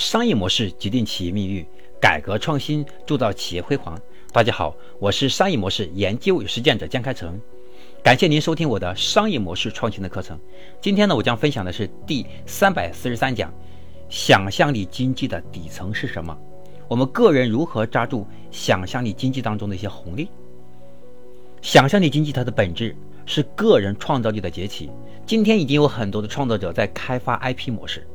商业模式决定企业命运，改革创新铸造企业辉煌。大家好，我是商业模式研究与实践者江开成，感谢您收听我的商业模式创新的课程。今天呢，我将分享的是第三百四十三讲：想象力经济的底层是什么？我们个人如何抓住想象力经济当中的一些红利？想象力经济它的本质是个人创造力的崛起。今天已经有很多的创作者在开发 IP 模式。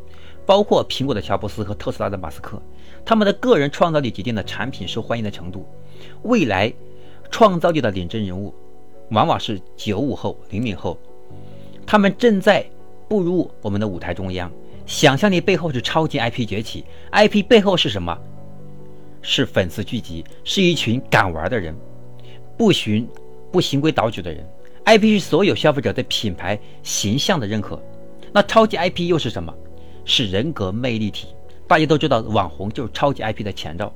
包括苹果的乔布斯和特斯拉的马斯克，他们的个人创造力决定了产品受欢迎的程度。未来创造力的领军人物，往往是九五后、零零后，他们正在步入我们的舞台中央。想象力背后是超级 IP 崛起，IP 背后是什么？是粉丝聚集，是一群敢玩的人，不循不循规蹈矩的人。IP 是所有消费者对品牌形象的认可。那超级 IP 又是什么？是人格魅力体，大家都知道，网红就是超级 IP 的前兆。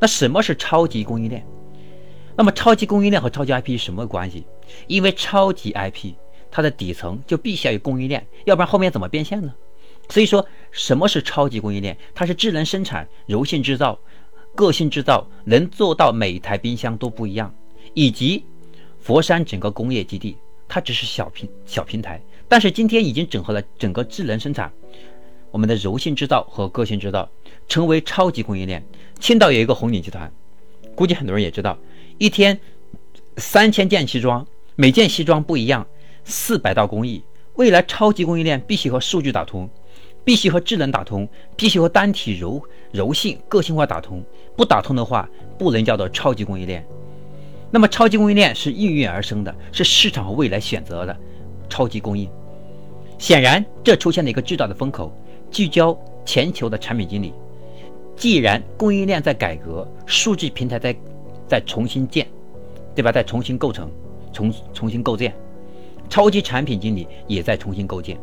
那什么是超级供应链？那么超级供应链和超级 IP 什么关系？因为超级 IP 它的底层就必须要有供应链，要不然后面怎么变现呢？所以说，什么是超级供应链？它是智能生产、柔性制造、个性制造，能做到每一台冰箱都不一样。以及佛山整个工业基地，它只是小平小平台，但是今天已经整合了整个智能生产。我们的柔性制造和个性制造成为超级供应链。青岛有一个红岭集团，估计很多人也知道，一天三千件西装，每件西装不一样，四百道工艺。未来超级供应链必须和数据打通，必须和智能打通，必须和单体柔柔性个性化打通。不打通的话，不能叫做超级供应链。那么超级供应链是应运而生的，是市场和未来选择的超级供应。显然，这出现了一个巨大的风口。聚焦全球的产品经理，既然供应链在改革，数据平台在在重新建，对吧？在重新构成，重重新构建，超级产品经理也在重新构建。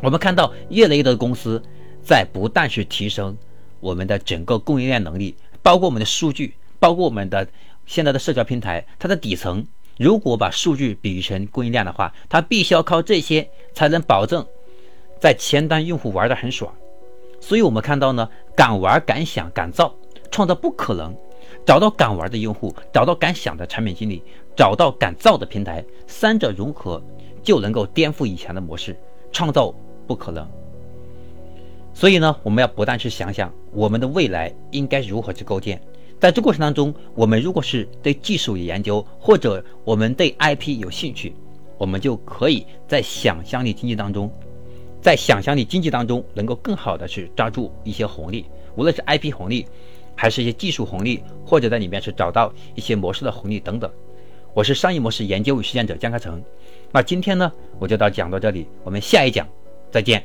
我们看到越来越多的公司在不但是提升我们的整个供应链能力，包括我们的数据，包括我们的现在的社交平台，它的底层如果把数据比喻成供应链的话，它必须要靠这些才能保证。在前端用户玩的很爽，所以我们看到呢，敢玩、敢想、敢造，创造不可能。找到敢玩的用户，找到敢想的产品经理，找到敢造的平台，三者融合就能够颠覆以前的模式，创造不可能。所以呢，我们要不但是想想我们的未来应该如何去构建，在这过程当中，我们如果是对技术有研究，或者我们对 IP 有兴趣，我们就可以在想象力经济当中。在想象力经济当中，能够更好的去抓住一些红利，无论是 IP 红利，还是一些技术红利，或者在里面是找到一些模式的红利等等。我是商业模式研究与实践者江开成。那今天呢，我就到讲到这里，我们下一讲再见。